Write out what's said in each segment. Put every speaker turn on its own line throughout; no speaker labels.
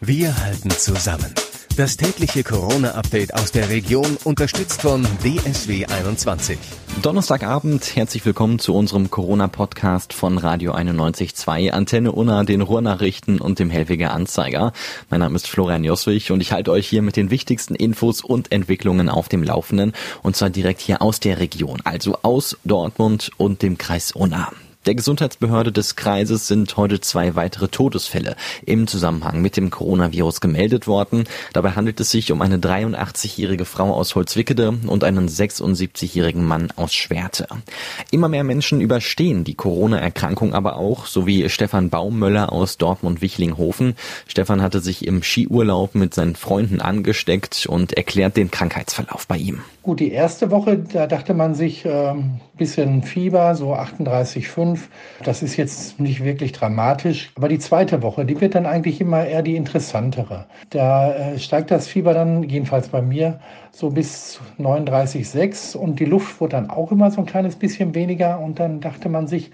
Wir halten zusammen. Das tägliche Corona-Update aus der Region unterstützt von DSW 21.
Donnerstagabend, herzlich willkommen zu unserem Corona-Podcast von Radio 91.2, Antenne Unna, den Ruhrnachrichten und dem Helwiger Anzeiger. Mein Name ist Florian Joswig und ich halte euch hier mit den wichtigsten Infos und Entwicklungen auf dem Laufenden und zwar direkt hier aus der Region, also aus Dortmund und dem Kreis Unna. Der Gesundheitsbehörde des Kreises sind heute zwei weitere Todesfälle im Zusammenhang mit dem Coronavirus gemeldet worden. Dabei handelt es sich um eine 83-jährige Frau aus Holzwickede und einen 76-jährigen Mann aus Schwerte. Immer mehr Menschen überstehen die Corona-Erkrankung aber auch, so wie Stefan Baummöller aus Dortmund-Wichling-Hofen. Stefan hatte sich im Skiurlaub mit seinen Freunden angesteckt und erklärt den Krankheitsverlauf bei ihm.
Gut, die erste Woche, da dachte man sich, ähm, bisschen Fieber, so 38,5. Das ist jetzt nicht wirklich dramatisch. Aber die zweite Woche, die wird dann eigentlich immer eher die interessantere. Da äh, steigt das Fieber dann, jedenfalls bei mir, so bis 39,6 und die Luft wurde dann auch immer so ein kleines bisschen weniger und dann dachte man sich,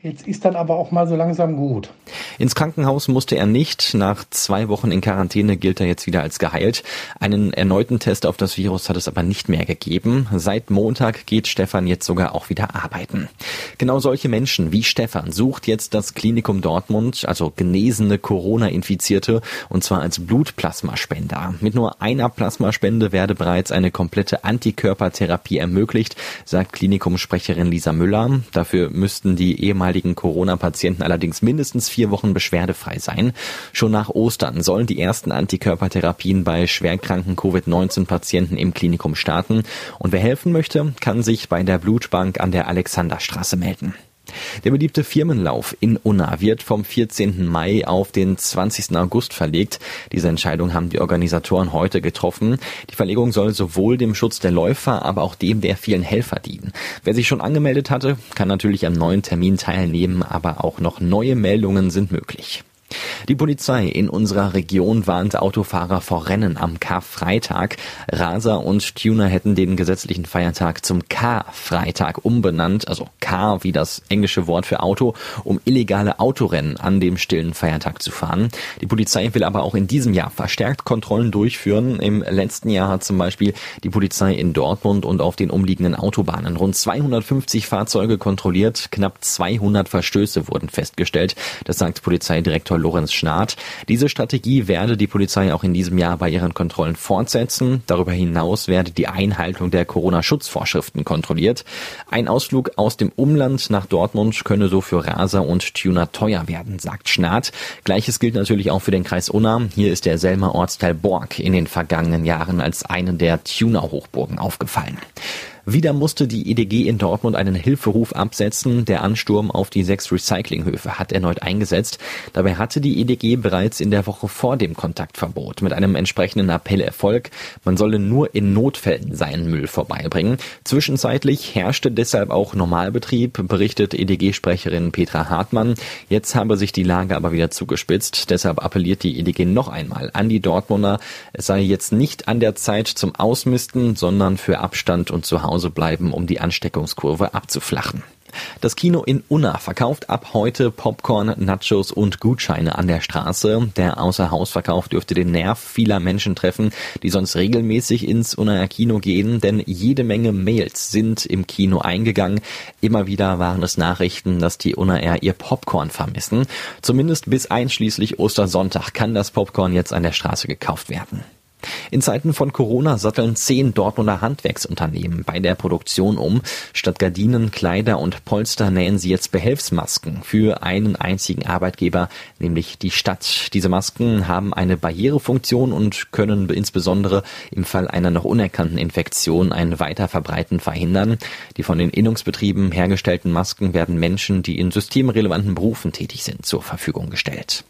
Jetzt ist dann aber auch mal so langsam gut.
Ins Krankenhaus musste er nicht. Nach zwei Wochen in Quarantäne gilt er jetzt wieder als geheilt. Einen erneuten Test auf das Virus hat es aber nicht mehr gegeben. Seit Montag geht Stefan jetzt sogar auch wieder arbeiten. Genau solche Menschen wie Stefan sucht jetzt das Klinikum Dortmund, also genesene Corona-Infizierte, und zwar als Blutplasmaspender. Mit nur einer Plasmaspende werde bereits eine komplette Antikörpertherapie ermöglicht, sagt Klinikumsprecherin Lisa Müller. Dafür müssten die ehemaligen ehemaligen Corona-Patienten allerdings mindestens vier Wochen beschwerdefrei sein. Schon nach Ostern sollen die ersten Antikörpertherapien bei schwerkranken Covid-19-Patienten im Klinikum starten. Und wer helfen möchte, kann sich bei der Blutbank an der Alexanderstraße melden. Der beliebte Firmenlauf in Unna wird vom 14. Mai auf den 20. August verlegt. Diese Entscheidung haben die Organisatoren heute getroffen. Die Verlegung soll sowohl dem Schutz der Läufer, aber auch dem der vielen Helfer dienen. Wer sich schon angemeldet hatte, kann natürlich am neuen Termin teilnehmen, aber auch noch neue Meldungen sind möglich. Die Polizei in unserer Region warnt Autofahrer vor Rennen am Karfreitag. Raser und Tuner hätten den gesetzlichen Feiertag zum K-Freitag umbenannt, also K wie das englische Wort für Auto, um illegale Autorennen an dem stillen Feiertag zu fahren. Die Polizei will aber auch in diesem Jahr verstärkt Kontrollen durchführen. Im letzten Jahr hat zum Beispiel die Polizei in Dortmund und auf den umliegenden Autobahnen rund 250 Fahrzeuge kontrolliert. Knapp 200 Verstöße wurden festgestellt. Das sagt Polizeidirektor Lorenz Schnath. Diese Strategie werde die Polizei auch in diesem Jahr bei ihren Kontrollen fortsetzen. Darüber hinaus werde die Einhaltung der Corona-Schutzvorschriften kontrolliert. Ein Ausflug aus dem Umland nach Dortmund könne so für Raser und Tuner teuer werden, sagt Schnath. Gleiches gilt natürlich auch für den Kreis Unna. Hier ist der Selmer Ortsteil Borg in den vergangenen Jahren als eine der Tuner-Hochburgen aufgefallen. Wieder musste die EDG in Dortmund einen Hilferuf absetzen. Der Ansturm auf die sechs Recyclinghöfe hat erneut eingesetzt. Dabei hatte die EDG bereits in der Woche vor dem Kontaktverbot mit einem entsprechenden Appell Erfolg. Man solle nur in Notfällen seinen Müll vorbeibringen. Zwischenzeitlich herrschte deshalb auch Normalbetrieb, berichtet EDG-Sprecherin Petra Hartmann. Jetzt habe sich die Lage aber wieder zugespitzt. Deshalb appelliert die EDG noch einmal an die Dortmunder. Es sei jetzt nicht an der Zeit zum Ausmisten, sondern für Abstand und zu Hause bleiben, um die Ansteckungskurve abzuflachen. Das Kino in Unna verkauft ab heute Popcorn, Nachos und Gutscheine an der Straße. Der Außerhausverkauf dürfte den Nerv vieler Menschen treffen, die sonst regelmäßig ins Unnaer Kino gehen, denn jede Menge Mails sind im Kino eingegangen. Immer wieder waren es Nachrichten, dass die Unnaer ihr Popcorn vermissen. Zumindest bis einschließlich Ostersonntag kann das Popcorn jetzt an der Straße gekauft werden. In Zeiten von Corona satteln zehn Dortmunder Handwerksunternehmen bei der Produktion um. Statt Gardinen, Kleider und Polster nähen sie jetzt Behelfsmasken für einen einzigen Arbeitgeber, nämlich die Stadt. Diese Masken haben eine Barrierefunktion und können insbesondere im Fall einer noch unerkannten Infektion ein Weiterverbreiten verhindern. Die von den Innungsbetrieben hergestellten Masken werden Menschen, die in systemrelevanten Berufen tätig sind, zur Verfügung gestellt.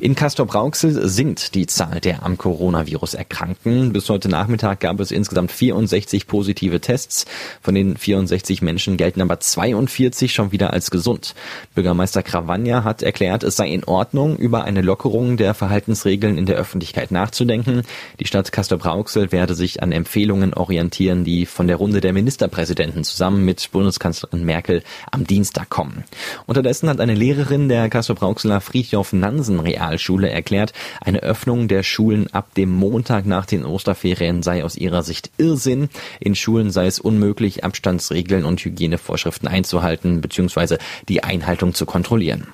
In Castrop-Rauxel sinkt die Zahl der am Coronavirus Erkrankten. Bis heute Nachmittag gab es insgesamt 64 positive Tests. Von den 64 Menschen gelten aber 42 schon wieder als gesund. Bürgermeister Krawanja hat erklärt, es sei in Ordnung, über eine Lockerung der Verhaltensregeln in der Öffentlichkeit nachzudenken. Die Stadt Castrop-Rauxel werde sich an Empfehlungen orientieren, die von der Runde der Ministerpräsidenten zusammen mit Bundeskanzlerin Merkel am Dienstag kommen. Unterdessen hat eine Lehrerin der Castrop-Rauxeler Friedhof Nansen Realschule erklärt, eine Öffnung der Schulen ab dem Montag nach den Osterferien sei aus ihrer Sicht Irrsinn. In Schulen sei es unmöglich, Abstandsregeln und Hygienevorschriften einzuhalten bzw. die Einhaltung zu kontrollieren.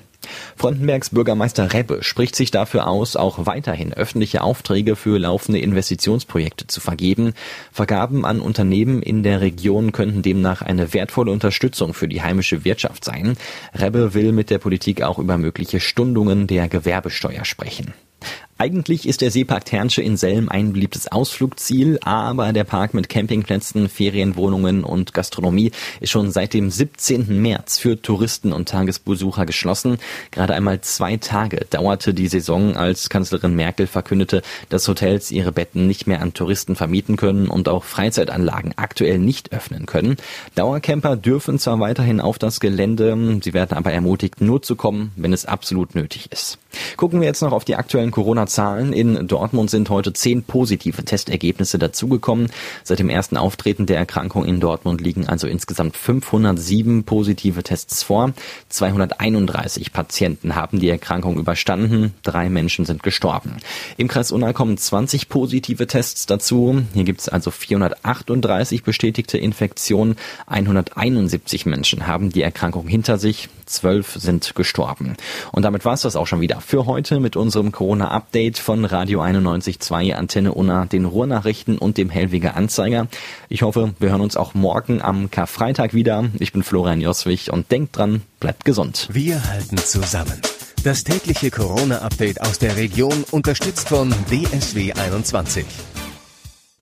Frontenbergs Bürgermeister Rebbe spricht sich dafür aus, auch weiterhin öffentliche Aufträge für laufende Investitionsprojekte zu vergeben. Vergaben an Unternehmen in der Region könnten demnach eine wertvolle Unterstützung für die heimische Wirtschaft sein. Rebbe will mit der Politik auch über mögliche Stundungen der Gewerbesteuer sprechen. Eigentlich ist der Seepark Ternsche in Selm ein beliebtes Ausflugsziel, aber der Park mit Campingplätzen, Ferienwohnungen und Gastronomie ist schon seit dem 17. März für Touristen und Tagesbesucher geschlossen. Gerade einmal zwei Tage dauerte die Saison, als Kanzlerin Merkel verkündete, dass Hotels ihre Betten nicht mehr an Touristen vermieten können und auch Freizeitanlagen aktuell nicht öffnen können. Dauercamper dürfen zwar weiterhin auf das Gelände, sie werden aber ermutigt, nur zu kommen, wenn es absolut nötig ist. Gucken wir jetzt noch auf die aktuellen Corona-Zahlen. In Dortmund sind heute zehn positive Testergebnisse dazugekommen. Seit dem ersten Auftreten der Erkrankung in Dortmund liegen also insgesamt 507 positive Tests vor. 231 Patienten haben die Erkrankung überstanden. Drei Menschen sind gestorben. Im Kreis Unna kommen 20 positive Tests dazu. Hier gibt es also 438 bestätigte Infektionen. 171 Menschen haben die Erkrankung hinter sich. Zwölf sind gestorben. Und damit war es das auch schon wieder für heute mit unserem Corona-Update von Radio 91.2 Antenne Unna, den Ruhrnachrichten und dem Hellwiger Anzeiger. Ich hoffe, wir hören uns auch morgen am Karfreitag wieder. Ich bin Florian Joswig und denkt dran, bleibt gesund.
Wir halten zusammen. Das tägliche Corona-Update aus der Region unterstützt von DSW 21.